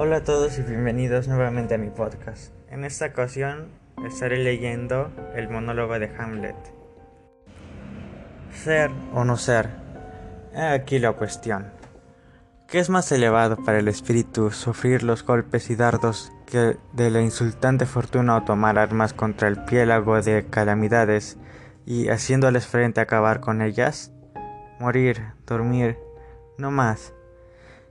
Hola a todos y bienvenidos nuevamente a mi podcast. En esta ocasión estaré leyendo el monólogo de Hamlet. Ser o no ser. Aquí la cuestión. ¿Qué es más elevado para el espíritu sufrir los golpes y dardos que de la insultante fortuna o tomar armas contra el piélago de calamidades y haciéndoles frente acabar con ellas? Morir, dormir, no más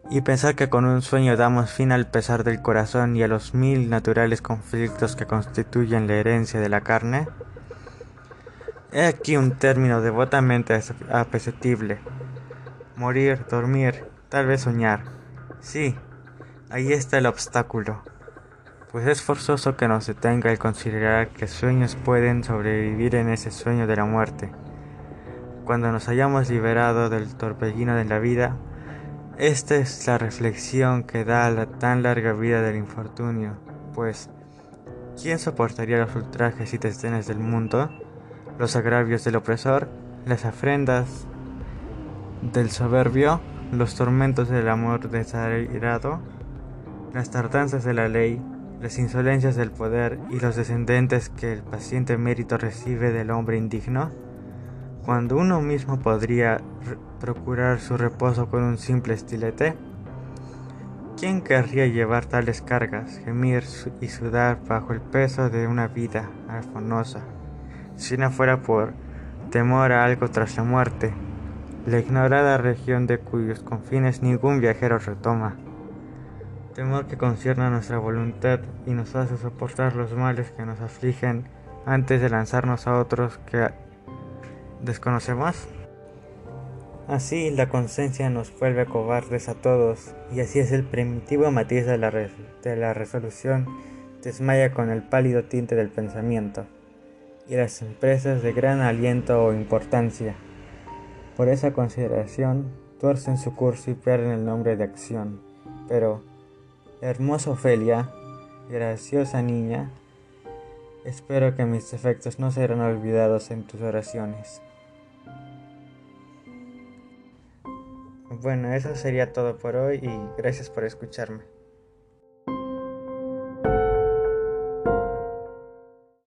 y pensar que con un sueño damos fin al pesar del corazón y a los mil naturales conflictos que constituyen la herencia de la carne? He aquí un término devotamente apetecible. Morir, dormir, tal vez soñar. Sí, ahí está el obstáculo. Pues es forzoso que nos detenga el considerar que sueños pueden sobrevivir en ese sueño de la muerte. Cuando nos hayamos liberado del torbellino de la vida, esta es la reflexión que da la tan larga vida del infortunio, pues ¿quién soportaría los ultrajes y desdenes del mundo, los agravios del opresor, las afrendas del soberbio, los tormentos del amor desairado, las tardanzas de la ley, las insolencias del poder y los descendentes que el paciente mérito recibe del hombre indigno? Cuando uno mismo podría procurar su reposo con un simple estilete? ¿Quién querría llevar tales cargas, gemir y sudar bajo el peso de una vida afanosa, si no fuera por temor a algo tras la muerte, la ignorada región de cuyos confines ningún viajero retoma? Temor que concierne a nuestra voluntad y nos hace soportar los males que nos afligen antes de lanzarnos a otros que desconocemos. Así la conciencia nos vuelve cobardes a todos y así es el primitivo matiz de la, de la resolución desmaya con el pálido tinte del pensamiento y las empresas de gran aliento o importancia. Por esa consideración tuercen su curso y pierden el nombre de acción. Pero, hermosa Ofelia, graciosa niña, espero que mis defectos no serán olvidados en tus oraciones. Bueno, eso sería todo por hoy y gracias por escucharme.